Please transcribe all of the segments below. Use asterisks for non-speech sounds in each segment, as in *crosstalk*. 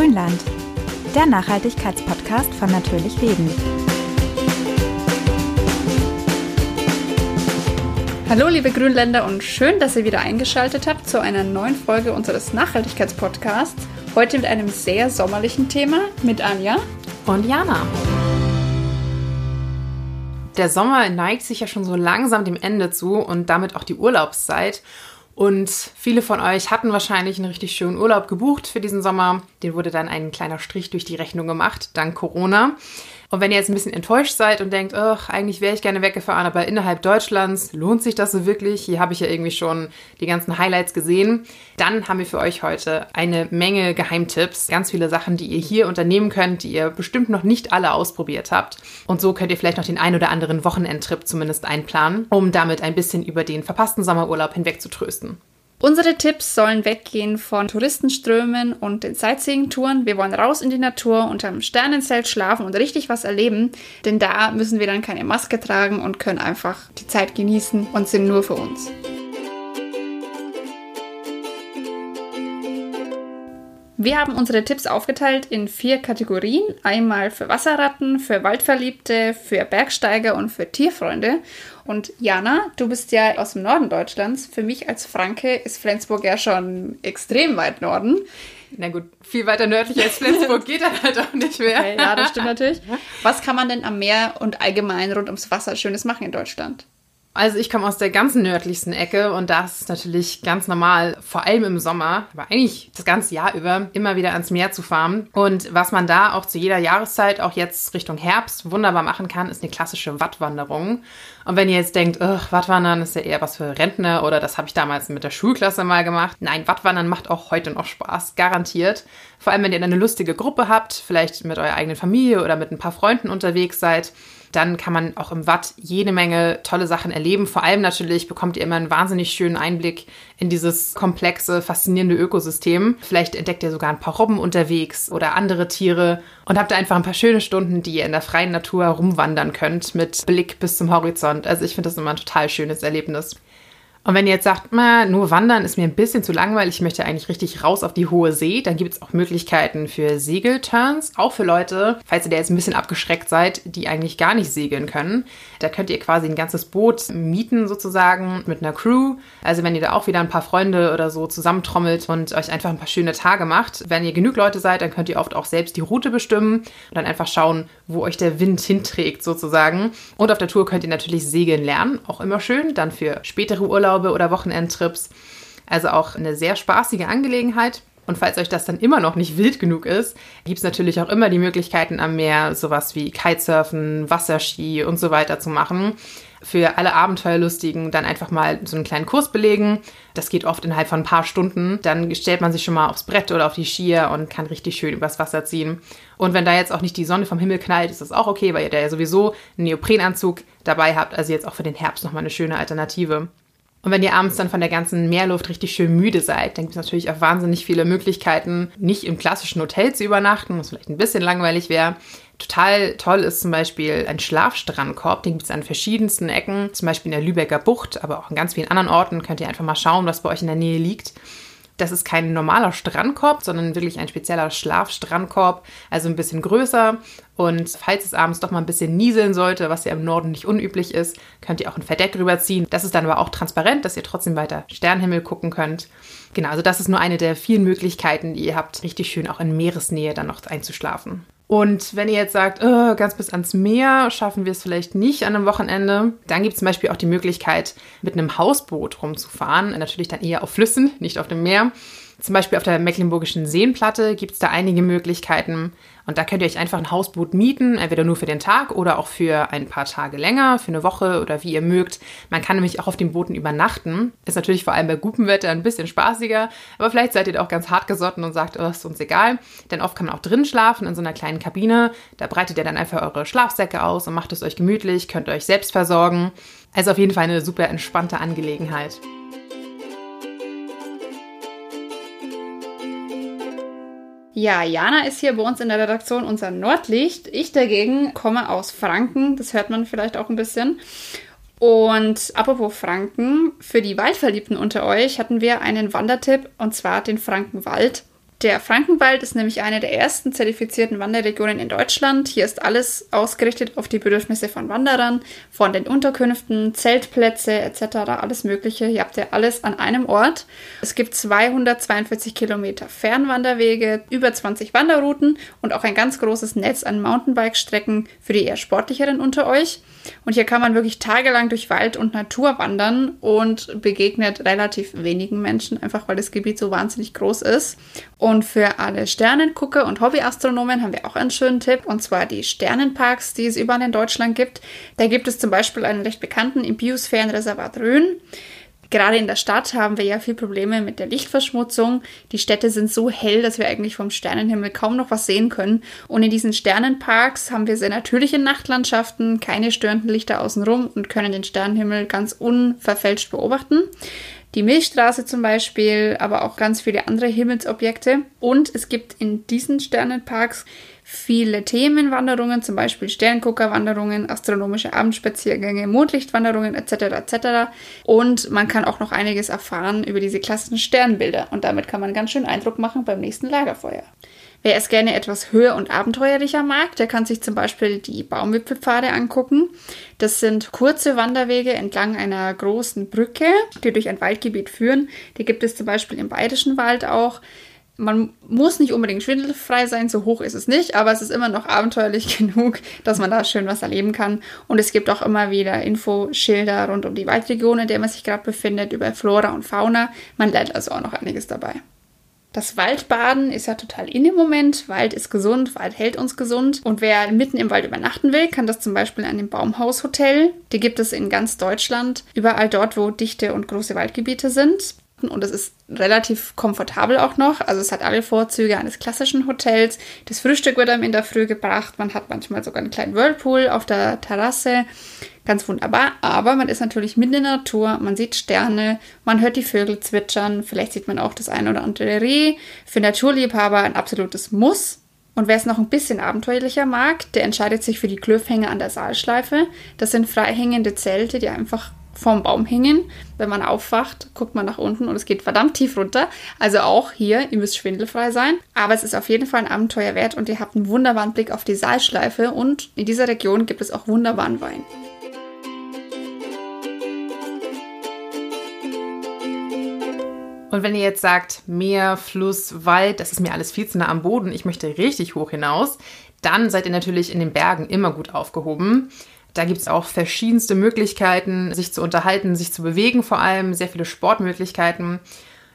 Grünland, der Nachhaltigkeitspodcast von Natürlich Leben. Hallo liebe Grünländer und schön, dass ihr wieder eingeschaltet habt zu einer neuen Folge unseres Nachhaltigkeitspodcasts. Heute mit einem sehr sommerlichen Thema mit Anja und Jana. Der Sommer neigt sich ja schon so langsam dem Ende zu und damit auch die Urlaubszeit. Und viele von euch hatten wahrscheinlich einen richtig schönen Urlaub gebucht für diesen Sommer. Den wurde dann ein kleiner Strich durch die Rechnung gemacht, dank Corona. Und wenn ihr jetzt ein bisschen enttäuscht seid und denkt, ach, eigentlich wäre ich gerne weggefahren, aber innerhalb Deutschlands lohnt sich das so wirklich? Hier habe ich ja irgendwie schon die ganzen Highlights gesehen. Dann haben wir für euch heute eine Menge Geheimtipps, ganz viele Sachen, die ihr hier unternehmen könnt, die ihr bestimmt noch nicht alle ausprobiert habt. Und so könnt ihr vielleicht noch den ein oder anderen Wochenendtrip zumindest einplanen, um damit ein bisschen über den verpassten Sommerurlaub hinweg zu trösten. Unsere Tipps sollen weggehen von Touristenströmen und den Sightseeing-Touren. Wir wollen raus in die Natur, unterm Sternenzelt schlafen und richtig was erleben, denn da müssen wir dann keine Maske tragen und können einfach die Zeit genießen und sind nur für uns. Wir haben unsere Tipps aufgeteilt in vier Kategorien. Einmal für Wasserratten, für Waldverliebte, für Bergsteiger und für Tierfreunde. Und Jana, du bist ja aus dem Norden Deutschlands. Für mich als Franke ist Flensburg ja schon extrem weit Norden. Na gut, viel weiter nördlich als Flensburg *laughs* geht dann halt auch nicht mehr. Okay, ja, das stimmt natürlich. Was kann man denn am Meer und allgemein rund ums Wasser Schönes machen in Deutschland? Also ich komme aus der ganz nördlichsten Ecke und da ist es natürlich ganz normal, vor allem im Sommer, aber eigentlich das ganze Jahr über, immer wieder ans Meer zu fahren. Und was man da auch zu jeder Jahreszeit, auch jetzt Richtung Herbst, wunderbar machen kann, ist eine klassische Wattwanderung. Und wenn ihr jetzt denkt, Wattwandern ist ja eher was für Rentner oder das habe ich damals mit der Schulklasse mal gemacht. Nein, Wattwandern macht auch heute noch Spaß, garantiert. Vor allem, wenn ihr eine lustige Gruppe habt, vielleicht mit eurer eigenen Familie oder mit ein paar Freunden unterwegs seid dann kann man auch im Watt jede Menge tolle Sachen erleben. Vor allem natürlich bekommt ihr immer einen wahnsinnig schönen Einblick in dieses komplexe, faszinierende Ökosystem. Vielleicht entdeckt ihr sogar ein paar Robben unterwegs oder andere Tiere und habt einfach ein paar schöne Stunden, die ihr in der freien Natur rumwandern könnt mit Blick bis zum Horizont. Also ich finde das immer ein total schönes Erlebnis. Und wenn ihr jetzt sagt, nur wandern ist mir ein bisschen zu langweilig, ich möchte eigentlich richtig raus auf die hohe See, dann gibt es auch Möglichkeiten für Segelturns, auch für Leute, falls ihr da jetzt ein bisschen abgeschreckt seid, die eigentlich gar nicht segeln können. Da könnt ihr quasi ein ganzes Boot mieten sozusagen mit einer Crew. Also wenn ihr da auch wieder ein paar Freunde oder so zusammentrommelt und euch einfach ein paar schöne Tage macht. Wenn ihr genug Leute seid, dann könnt ihr oft auch selbst die Route bestimmen und dann einfach schauen, wo euch der Wind hinträgt sozusagen. Und auf der Tour könnt ihr natürlich segeln lernen, auch immer schön, dann für spätere Urlaube Urlaube oder Wochenendtrips. Also auch eine sehr spaßige Angelegenheit. Und falls euch das dann immer noch nicht wild genug ist, gibt es natürlich auch immer die Möglichkeiten am Meer, sowas wie Kitesurfen, Wasserski und so weiter zu machen. Für alle Abenteuerlustigen dann einfach mal so einen kleinen Kurs belegen. Das geht oft innerhalb von ein paar Stunden. Dann stellt man sich schon mal aufs Brett oder auf die Skier und kann richtig schön übers Wasser ziehen. Und wenn da jetzt auch nicht die Sonne vom Himmel knallt, ist das auch okay, weil ihr da ja sowieso einen Neoprenanzug dabei habt. Also jetzt auch für den Herbst nochmal eine schöne Alternative. Und wenn ihr abends dann von der ganzen Meerluft richtig schön müde seid, dann gibt es natürlich auch wahnsinnig viele Möglichkeiten, nicht im klassischen Hotel zu übernachten, was vielleicht ein bisschen langweilig wäre. Total toll ist zum Beispiel ein Schlafstrandkorb, den gibt es an verschiedensten Ecken, zum Beispiel in der Lübecker Bucht, aber auch an ganz vielen anderen Orten. Könnt ihr einfach mal schauen, was bei euch in der Nähe liegt. Das ist kein normaler Strandkorb, sondern wirklich ein spezieller Schlafstrandkorb, also ein bisschen größer. Und falls es abends doch mal ein bisschen nieseln sollte, was ja im Norden nicht unüblich ist, könnt ihr auch ein Verdeck rüberziehen. Das ist dann aber auch transparent, dass ihr trotzdem weiter Sternhimmel gucken könnt. Genau, also das ist nur eine der vielen Möglichkeiten, die ihr habt, richtig schön auch in Meeresnähe dann noch einzuschlafen. Und wenn ihr jetzt sagt, oh, ganz bis ans Meer schaffen wir es vielleicht nicht an einem Wochenende, dann gibt es zum Beispiel auch die Möglichkeit, mit einem Hausboot rumzufahren. Natürlich dann eher auf Flüssen, nicht auf dem Meer. Zum Beispiel auf der Mecklenburgischen Seenplatte gibt es da einige Möglichkeiten. Und da könnt ihr euch einfach ein Hausboot mieten, entweder nur für den Tag oder auch für ein paar Tage länger, für eine Woche oder wie ihr mögt. Man kann nämlich auch auf den Booten übernachten. Ist natürlich vor allem bei Gupenwetter ein bisschen spaßiger, aber vielleicht seid ihr auch ganz hart gesotten und sagt, oh, ist uns egal. Denn oft kann man auch drin schlafen in so einer kleinen Kabine. Da breitet ihr dann einfach eure Schlafsäcke aus und macht es euch gemütlich, könnt euch selbst versorgen. Also auf jeden Fall eine super entspannte Angelegenheit. Ja, Jana ist hier bei uns in der Redaktion unser Nordlicht. Ich dagegen komme aus Franken. Das hört man vielleicht auch ein bisschen. Und apropos Franken, für die Waldverliebten unter euch hatten wir einen Wandertipp und zwar den Frankenwald. Der Frankenwald ist nämlich eine der ersten zertifizierten Wanderregionen in Deutschland. Hier ist alles ausgerichtet auf die Bedürfnisse von Wanderern, von den Unterkünften, Zeltplätze etc., alles Mögliche. Hier habt ihr alles an einem Ort. Es gibt 242 Kilometer Fernwanderwege, über 20 Wanderrouten und auch ein ganz großes Netz an Mountainbike-Strecken für die eher sportlicheren unter euch. Und hier kann man wirklich tagelang durch Wald und Natur wandern und begegnet relativ wenigen Menschen, einfach weil das Gebiet so wahnsinnig groß ist. Für alle Sternengucker und Hobbyastronomen haben wir auch einen schönen Tipp, und zwar die Sternenparks, die es überall in Deutschland gibt. Da gibt es zum Beispiel einen recht bekannten im Biosphärenreservat Rhön. Gerade in der Stadt haben wir ja viel Probleme mit der Lichtverschmutzung. Die Städte sind so hell, dass wir eigentlich vom Sternenhimmel kaum noch was sehen können. Und in diesen Sternenparks haben wir sehr natürliche Nachtlandschaften, keine störenden Lichter außenrum und können den Sternenhimmel ganz unverfälscht beobachten die Milchstraße zum Beispiel, aber auch ganz viele andere Himmelsobjekte. Und es gibt in diesen Sternenparks viele Themenwanderungen, zum Beispiel Sternguckerwanderungen, astronomische Abendspaziergänge, Mondlichtwanderungen etc. etc. Und man kann auch noch einiges erfahren über diese klassischen Sternbilder und damit kann man ganz schön Eindruck machen beim nächsten Lagerfeuer. Wer es gerne etwas höher und abenteuerlicher mag, der kann sich zum Beispiel die Baumwipfelpfade angucken. Das sind kurze Wanderwege entlang einer großen Brücke, die durch ein Waldgebiet führen. Die gibt es zum Beispiel im Bayerischen Wald auch. Man muss nicht unbedingt schwindelfrei sein, so hoch ist es nicht, aber es ist immer noch abenteuerlich *laughs* genug, dass man da schön was erleben kann. Und es gibt auch immer wieder Infoschilder rund um die Waldregion, in der man sich gerade befindet, über Flora und Fauna. Man lernt also auch noch einiges dabei. Das Waldbaden ist ja total in im Moment. Wald ist gesund, Wald hält uns gesund. Und wer mitten im Wald übernachten will, kann das zum Beispiel an dem Baumhaushotel. Die gibt es in ganz Deutschland, überall dort, wo dichte und große Waldgebiete sind. Und es ist relativ komfortabel auch noch. Also es hat alle Vorzüge eines klassischen Hotels. Das Frühstück wird einem in der Früh gebracht. Man hat manchmal sogar einen kleinen Whirlpool auf der Terrasse. Ganz wunderbar. Aber man ist natürlich mitten in der Natur. Man sieht Sterne. Man hört die Vögel zwitschern. Vielleicht sieht man auch das ein oder andere Reh. Für Naturliebhaber ein absolutes Muss. Und wer es noch ein bisschen abenteuerlicher mag, der entscheidet sich für die Klöfhänge an der Saalschleife. Das sind freihängende Zelte, die einfach vorm Baum hängen. Wenn man aufwacht, guckt man nach unten und es geht verdammt tief runter. Also auch hier, ihr müsst schwindelfrei sein. Aber es ist auf jeden Fall ein Abenteuer wert und ihr habt einen wunderbaren Blick auf die Saalschleife und in dieser Region gibt es auch wunderbaren Wein. Und wenn ihr jetzt sagt, Meer, Fluss, Wald, das ist mir alles viel zu nah am Boden, ich möchte richtig hoch hinaus, dann seid ihr natürlich in den Bergen immer gut aufgehoben. Da gibt es auch verschiedenste Möglichkeiten, sich zu unterhalten, sich zu bewegen, vor allem sehr viele Sportmöglichkeiten.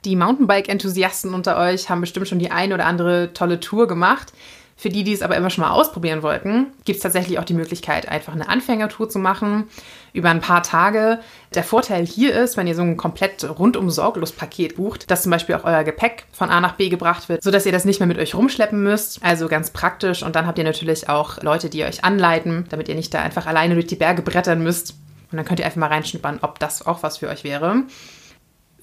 Die Mountainbike-Enthusiasten unter euch haben bestimmt schon die eine oder andere tolle Tour gemacht. Für die, die es aber immer schon mal ausprobieren wollten, gibt es tatsächlich auch die Möglichkeit, einfach eine Anfängertour zu machen über ein paar Tage. Der Vorteil hier ist, wenn ihr so ein komplett rundum sorglos Paket bucht, dass zum Beispiel auch euer Gepäck von A nach B gebracht wird, sodass ihr das nicht mehr mit euch rumschleppen müsst. Also ganz praktisch. Und dann habt ihr natürlich auch Leute, die euch anleiten, damit ihr nicht da einfach alleine durch die Berge brettern müsst. Und dann könnt ihr einfach mal reinschnuppern, ob das auch was für euch wäre.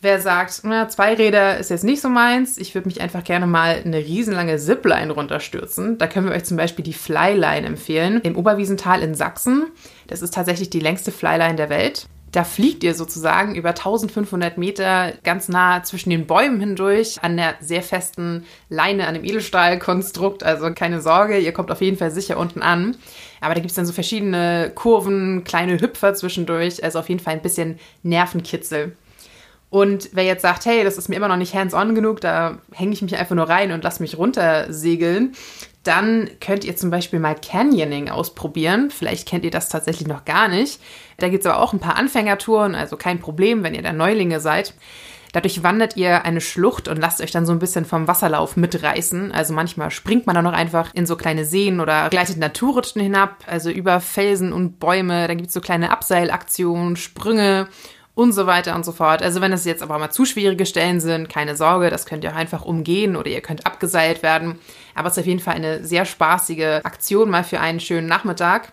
Wer sagt, na, zwei Räder ist jetzt nicht so meins, ich würde mich einfach gerne mal eine riesenlange Zipline runterstürzen. Da können wir euch zum Beispiel die Flyline empfehlen, im Oberwiesental in Sachsen. Das ist tatsächlich die längste Flyline der Welt. Da fliegt ihr sozusagen über 1500 Meter ganz nah zwischen den Bäumen hindurch an der sehr festen Leine, an dem Edelstahlkonstrukt. Also keine Sorge, ihr kommt auf jeden Fall sicher unten an. Aber da gibt es dann so verschiedene Kurven, kleine Hüpfer zwischendurch. Also auf jeden Fall ein bisschen Nervenkitzel. Und wer jetzt sagt, hey, das ist mir immer noch nicht hands-on genug, da hänge ich mich einfach nur rein und lasse mich runtersegeln, dann könnt ihr zum Beispiel mal Canyoning ausprobieren. Vielleicht kennt ihr das tatsächlich noch gar nicht. Da gibt es aber auch ein paar Anfängertouren, also kein Problem, wenn ihr da Neulinge seid. Dadurch wandert ihr eine Schlucht und lasst euch dann so ein bisschen vom Wasserlauf mitreißen. Also manchmal springt man dann noch einfach in so kleine Seen oder gleitet Naturrutschen hinab, also über Felsen und Bäume. Dann gibt es so kleine Abseilaktionen, Sprünge und so weiter und so fort. Also wenn es jetzt aber mal zu schwierige Stellen sind, keine Sorge, das könnt ihr auch einfach umgehen oder ihr könnt abgeseilt werden. Aber es ist auf jeden Fall eine sehr spaßige Aktion mal für einen schönen Nachmittag.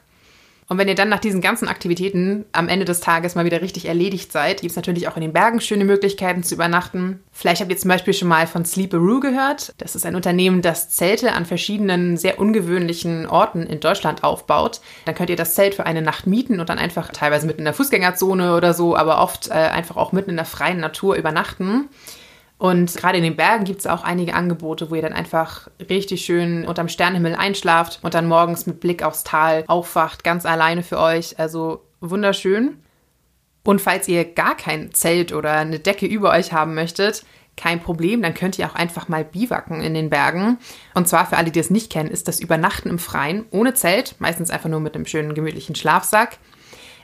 Und wenn ihr dann nach diesen ganzen Aktivitäten am Ende des Tages mal wieder richtig erledigt seid, gibt es natürlich auch in den Bergen schöne Möglichkeiten zu übernachten. Vielleicht habt ihr zum Beispiel schon mal von Sleeperoo gehört. Das ist ein Unternehmen, das Zelte an verschiedenen sehr ungewöhnlichen Orten in Deutschland aufbaut. Dann könnt ihr das Zelt für eine Nacht mieten und dann einfach teilweise mitten in der Fußgängerzone oder so, aber oft äh, einfach auch mitten in der freien Natur übernachten. Und gerade in den Bergen gibt es auch einige Angebote, wo ihr dann einfach richtig schön unterm Sternenhimmel einschlaft und dann morgens mit Blick aufs Tal aufwacht, ganz alleine für euch. Also wunderschön. Und falls ihr gar kein Zelt oder eine Decke über euch haben möchtet, kein Problem, dann könnt ihr auch einfach mal biwaken in den Bergen. Und zwar für alle, die es nicht kennen, ist das Übernachten im Freien, ohne Zelt, meistens einfach nur mit einem schönen gemütlichen Schlafsack.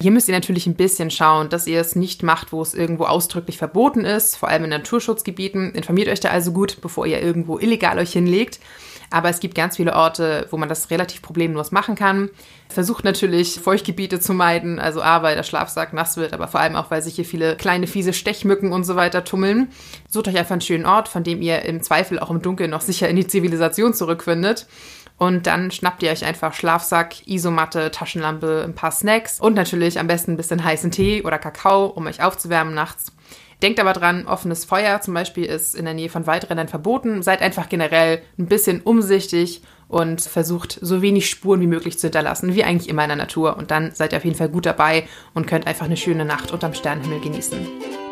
Hier müsst ihr natürlich ein bisschen schauen, dass ihr es nicht macht, wo es irgendwo ausdrücklich verboten ist, vor allem in Naturschutzgebieten. Informiert euch da also gut, bevor ihr irgendwo illegal euch hinlegt. Aber es gibt ganz viele Orte, wo man das relativ problemlos machen kann. Versucht natürlich, Feuchtgebiete zu meiden, also A, weil der Schlafsack nass wird, aber vor allem auch, weil sich hier viele kleine, fiese Stechmücken und so weiter tummeln. Sucht euch einfach einen schönen Ort, von dem ihr im Zweifel auch im Dunkeln noch sicher in die Zivilisation zurückfindet. Und dann schnappt ihr euch einfach Schlafsack, Isomatte, Taschenlampe, ein paar Snacks und natürlich am besten ein bisschen heißen Tee oder Kakao, um euch aufzuwärmen nachts. Denkt aber dran, offenes Feuer zum Beispiel ist in der Nähe von Waldrändern verboten. Seid einfach generell ein bisschen umsichtig und versucht so wenig Spuren wie möglich zu hinterlassen, wie eigentlich immer in der Natur. Und dann seid ihr auf jeden Fall gut dabei und könnt einfach eine schöne Nacht unterm Sternenhimmel genießen.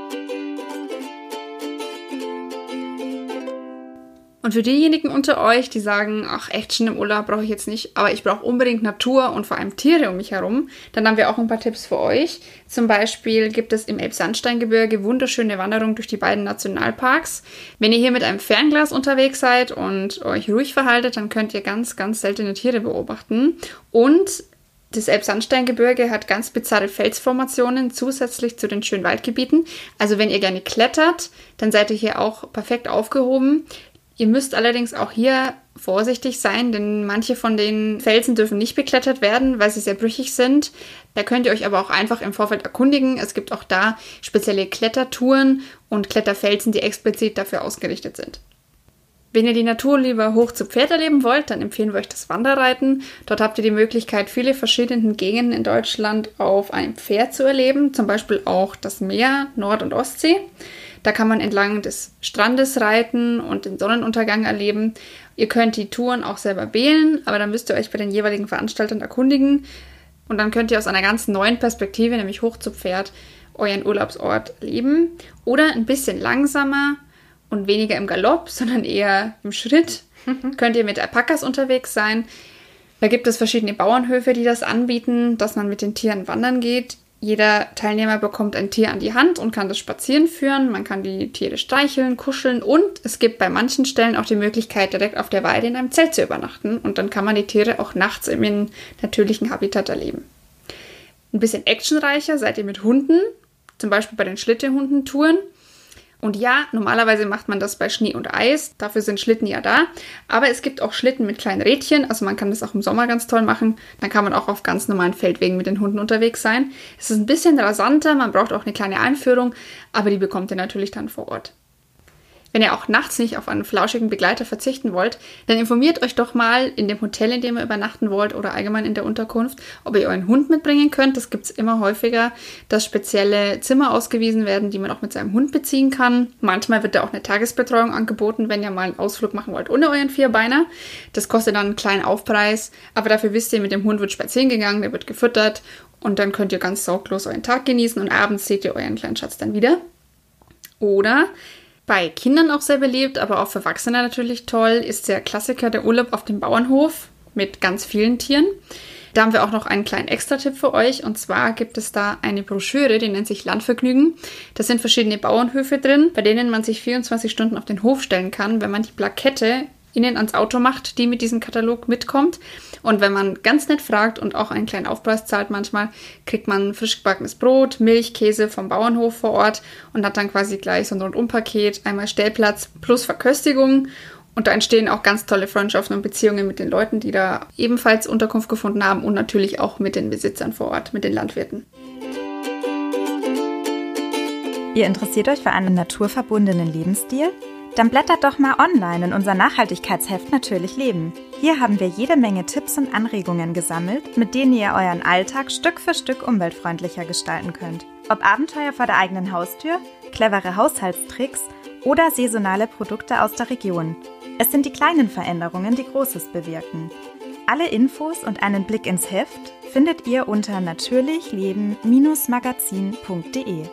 Und für diejenigen unter euch, die sagen, ach, Action im Urlaub brauche ich jetzt nicht, aber ich brauche unbedingt Natur und vor allem Tiere um mich herum, dann haben wir auch ein paar Tipps für euch. Zum Beispiel gibt es im Elbsandsteingebirge wunderschöne Wanderungen durch die beiden Nationalparks. Wenn ihr hier mit einem Fernglas unterwegs seid und euch ruhig verhaltet, dann könnt ihr ganz, ganz seltene Tiere beobachten. Und das Elbsandsteingebirge hat ganz bizarre Felsformationen zusätzlich zu den schönen Waldgebieten. Also wenn ihr gerne klettert, dann seid ihr hier auch perfekt aufgehoben. Ihr müsst allerdings auch hier vorsichtig sein, denn manche von den Felsen dürfen nicht beklettert werden, weil sie sehr brüchig sind. Da könnt ihr euch aber auch einfach im Vorfeld erkundigen. Es gibt auch da spezielle Klettertouren und Kletterfelsen, die explizit dafür ausgerichtet sind. Wenn ihr die Natur lieber hoch zu Pferd erleben wollt, dann empfehlen wir euch das Wanderreiten. Dort habt ihr die Möglichkeit, viele verschiedene Gegenden in Deutschland auf einem Pferd zu erleben, zum Beispiel auch das Meer, Nord- und Ostsee. Da kann man entlang des Strandes reiten und den Sonnenuntergang erleben. Ihr könnt die Touren auch selber wählen, aber dann müsst ihr euch bei den jeweiligen Veranstaltern erkundigen. Und dann könnt ihr aus einer ganz neuen Perspektive, nämlich hoch zu Pferd, euren Urlaubsort leben. Oder ein bisschen langsamer und weniger im Galopp, sondern eher im Schritt. *laughs* könnt ihr mit Alpakas unterwegs sein. Da gibt es verschiedene Bauernhöfe, die das anbieten, dass man mit den Tieren wandern geht. Jeder Teilnehmer bekommt ein Tier an die Hand und kann das spazieren führen. Man kann die Tiere streicheln, kuscheln und es gibt bei manchen Stellen auch die Möglichkeit, direkt auf der Weide in einem Zelt zu übernachten. Und dann kann man die Tiere auch nachts im natürlichen Habitat erleben. Ein bisschen actionreicher seid ihr mit Hunden, zum Beispiel bei den Schlittenhundentouren. Und ja, normalerweise macht man das bei Schnee und Eis. Dafür sind Schlitten ja da. Aber es gibt auch Schlitten mit kleinen Rädchen. Also man kann das auch im Sommer ganz toll machen. Dann kann man auch auf ganz normalen Feldwegen mit den Hunden unterwegs sein. Es ist ein bisschen rasanter. Man braucht auch eine kleine Einführung. Aber die bekommt ihr natürlich dann vor Ort. Wenn ihr auch nachts nicht auf einen flauschigen Begleiter verzichten wollt, dann informiert euch doch mal in dem Hotel, in dem ihr übernachten wollt oder allgemein in der Unterkunft, ob ihr euren Hund mitbringen könnt. Das gibt es immer häufiger, dass spezielle Zimmer ausgewiesen werden, die man auch mit seinem Hund beziehen kann. Manchmal wird da auch eine Tagesbetreuung angeboten, wenn ihr mal einen Ausflug machen wollt ohne euren Vierbeiner. Das kostet dann einen kleinen Aufpreis, aber dafür wisst ihr, mit dem Hund wird spazieren gegangen, der wird gefüttert und dann könnt ihr ganz sorglos euren Tag genießen und abends seht ihr euren kleinen Schatz dann wieder. Oder bei Kindern auch sehr beliebt, aber auch für Erwachsene natürlich toll, ist der Klassiker der Urlaub auf dem Bauernhof mit ganz vielen Tieren. Da haben wir auch noch einen kleinen Extra-Tipp für euch. Und zwar gibt es da eine Broschüre, die nennt sich Landvergnügen. Da sind verschiedene Bauernhöfe drin, bei denen man sich 24 Stunden auf den Hof stellen kann, wenn man die Plakette innen ans Auto macht, die mit diesem Katalog mitkommt. Und wenn man ganz nett fragt und auch einen kleinen Aufpreis zahlt manchmal, kriegt man frisch gebackenes Brot, Milch, Käse vom Bauernhof vor Ort und hat dann quasi gleich so ein Rundumpaket, einmal Stellplatz plus Verköstigung. Und da entstehen auch ganz tolle Freundschaften und Beziehungen mit den Leuten, die da ebenfalls Unterkunft gefunden haben und natürlich auch mit den Besitzern vor Ort, mit den Landwirten. Ihr interessiert euch für einen naturverbundenen Lebensstil? Dann blättert doch mal online in unser Nachhaltigkeitsheft Natürlich Leben. Hier haben wir jede Menge Tipps und Anregungen gesammelt, mit denen ihr euren Alltag Stück für Stück umweltfreundlicher gestalten könnt. Ob Abenteuer vor der eigenen Haustür, clevere Haushaltstricks oder saisonale Produkte aus der Region. Es sind die kleinen Veränderungen, die Großes bewirken. Alle Infos und einen Blick ins Heft findet ihr unter natürlichleben-magazin.de.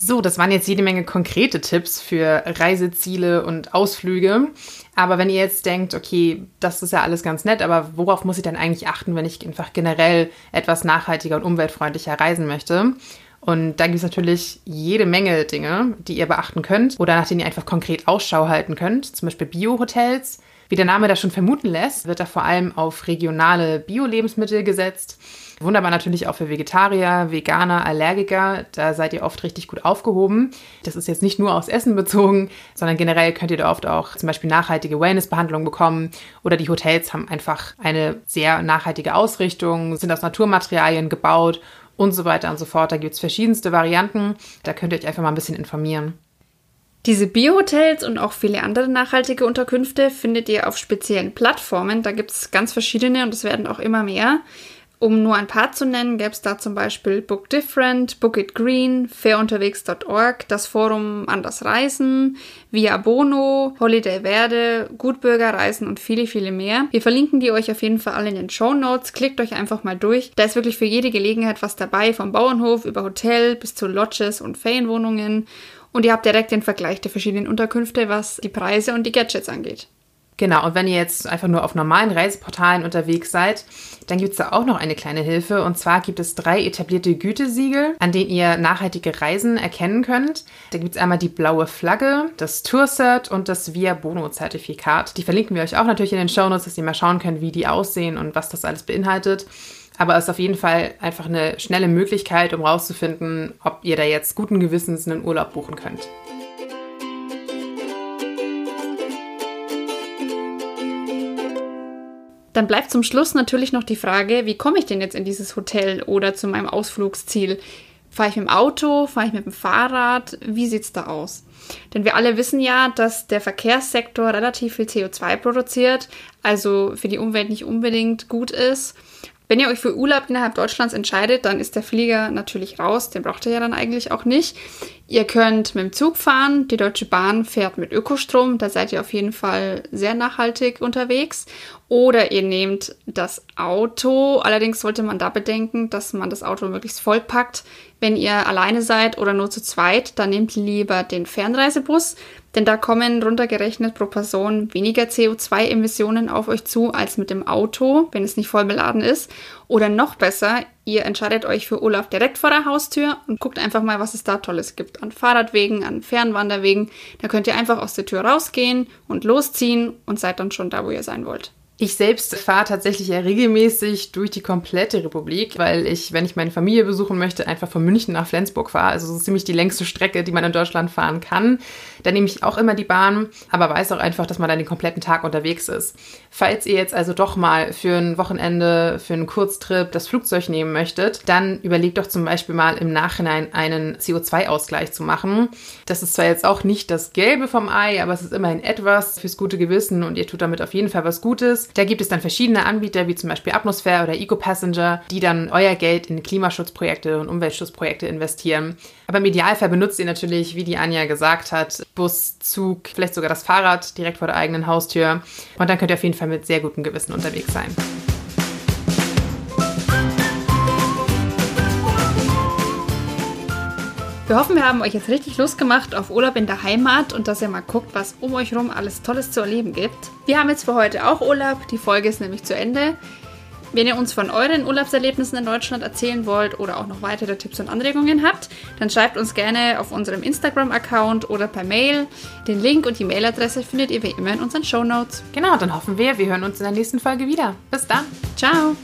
So, das waren jetzt jede Menge konkrete Tipps für Reiseziele und Ausflüge. Aber wenn ihr jetzt denkt, okay, das ist ja alles ganz nett, aber worauf muss ich denn eigentlich achten, wenn ich einfach generell etwas nachhaltiger und umweltfreundlicher reisen möchte? Und da gibt es natürlich jede Menge Dinge, die ihr beachten könnt oder nach denen ihr einfach konkret Ausschau halten könnt. Zum Beispiel Bio-Hotels. Wie der Name da schon vermuten lässt, wird da vor allem auf regionale Bio-Lebensmittel gesetzt. Wunderbar natürlich auch für Vegetarier, Veganer, Allergiker. Da seid ihr oft richtig gut aufgehoben. Das ist jetzt nicht nur aufs Essen bezogen, sondern generell könnt ihr da oft auch zum Beispiel nachhaltige Wellnessbehandlung bekommen. Oder die Hotels haben einfach eine sehr nachhaltige Ausrichtung, sind aus Naturmaterialien gebaut und so weiter und so fort. Da gibt es verschiedenste Varianten. Da könnt ihr euch einfach mal ein bisschen informieren. Diese Biohotels und auch viele andere nachhaltige Unterkünfte findet ihr auf speziellen Plattformen. Da gibt es ganz verschiedene und es werden auch immer mehr. Um nur ein paar zu nennen, gäbe es da zum Beispiel Book Different, Book It Green, fairunterwegs.org, das Forum Anders Reisen, Via Bono, Holiday Verde, Gutbürger Reisen und viele, viele mehr. Wir verlinken die euch auf jeden Fall alle in den Show Notes. Klickt euch einfach mal durch. Da ist wirklich für jede Gelegenheit was dabei, vom Bauernhof über Hotel bis zu Lodges und Ferienwohnungen. Und ihr habt direkt den Vergleich der verschiedenen Unterkünfte, was die Preise und die Gadgets angeht. Genau, und wenn ihr jetzt einfach nur auf normalen Reiseportalen unterwegs seid, dann gibt es da auch noch eine kleine Hilfe. Und zwar gibt es drei etablierte Gütesiegel, an denen ihr nachhaltige Reisen erkennen könnt. Da gibt es einmal die blaue Flagge, das Tourcert und das Via Bono-Zertifikat. Die verlinken wir euch auch natürlich in den Shownotes, dass ihr mal schauen könnt, wie die aussehen und was das alles beinhaltet. Aber es ist auf jeden Fall einfach eine schnelle Möglichkeit, um rauszufinden, ob ihr da jetzt guten Gewissens einen Urlaub buchen könnt. Dann bleibt zum Schluss natürlich noch die Frage, wie komme ich denn jetzt in dieses Hotel oder zu meinem Ausflugsziel? Fahre ich mit dem Auto? Fahre ich mit dem Fahrrad? Wie sieht es da aus? Denn wir alle wissen ja, dass der Verkehrssektor relativ viel CO2 produziert, also für die Umwelt nicht unbedingt gut ist. Wenn ihr euch für Urlaub innerhalb Deutschlands entscheidet, dann ist der Flieger natürlich raus. Den braucht ihr ja dann eigentlich auch nicht. Ihr könnt mit dem Zug fahren. Die Deutsche Bahn fährt mit Ökostrom. Da seid ihr auf jeden Fall sehr nachhaltig unterwegs. Oder ihr nehmt das Auto. Allerdings sollte man da bedenken, dass man das Auto möglichst vollpackt. Wenn ihr alleine seid oder nur zu zweit, dann nehmt lieber den Fernreisebus. Denn da kommen runtergerechnet pro Person weniger CO2-Emissionen auf euch zu als mit dem Auto, wenn es nicht voll beladen ist. Oder noch besser, ihr entscheidet euch für Urlaub direkt vor der Haustür und guckt einfach mal, was es da Tolles gibt. An Fahrradwegen, an Fernwanderwegen. Da könnt ihr einfach aus der Tür rausgehen und losziehen und seid dann schon da, wo ihr sein wollt. Ich selbst fahre tatsächlich ja regelmäßig durch die komplette Republik, weil ich, wenn ich meine Familie besuchen möchte, einfach von München nach Flensburg fahre. Also so ziemlich die längste Strecke, die man in Deutschland fahren kann. Da nehme ich auch immer die Bahn, aber weiß auch einfach, dass man dann den kompletten Tag unterwegs ist. Falls ihr jetzt also doch mal für ein Wochenende, für einen Kurztrip das Flugzeug nehmen möchtet, dann überlegt doch zum Beispiel mal im Nachhinein einen CO2-Ausgleich zu machen. Das ist zwar jetzt auch nicht das Gelbe vom Ei, aber es ist immerhin etwas fürs gute Gewissen und ihr tut damit auf jeden Fall was Gutes. Da gibt es dann verschiedene Anbieter, wie zum Beispiel Atmosphäre oder EcoPassenger, die dann euer Geld in Klimaschutzprojekte und Umweltschutzprojekte investieren. Aber im Idealfall benutzt ihr natürlich, wie die Anja gesagt hat, Bus, Zug, vielleicht sogar das Fahrrad direkt vor der eigenen Haustür. Und dann könnt ihr auf jeden Fall mit sehr gutem Gewissen unterwegs sein. Wir hoffen, wir haben euch jetzt richtig Lust gemacht auf Urlaub in der Heimat und dass ihr mal guckt, was um euch rum alles Tolles zu erleben gibt. Wir haben jetzt für heute auch Urlaub. Die Folge ist nämlich zu Ende. Wenn ihr uns von euren Urlaubserlebnissen in Deutschland erzählen wollt oder auch noch weitere Tipps und Anregungen habt, dann schreibt uns gerne auf unserem Instagram-Account oder per Mail. Den Link und die Mailadresse findet ihr wie immer in unseren Show Notes. Genau, dann hoffen wir, wir hören uns in der nächsten Folge wieder. Bis dann. Ciao.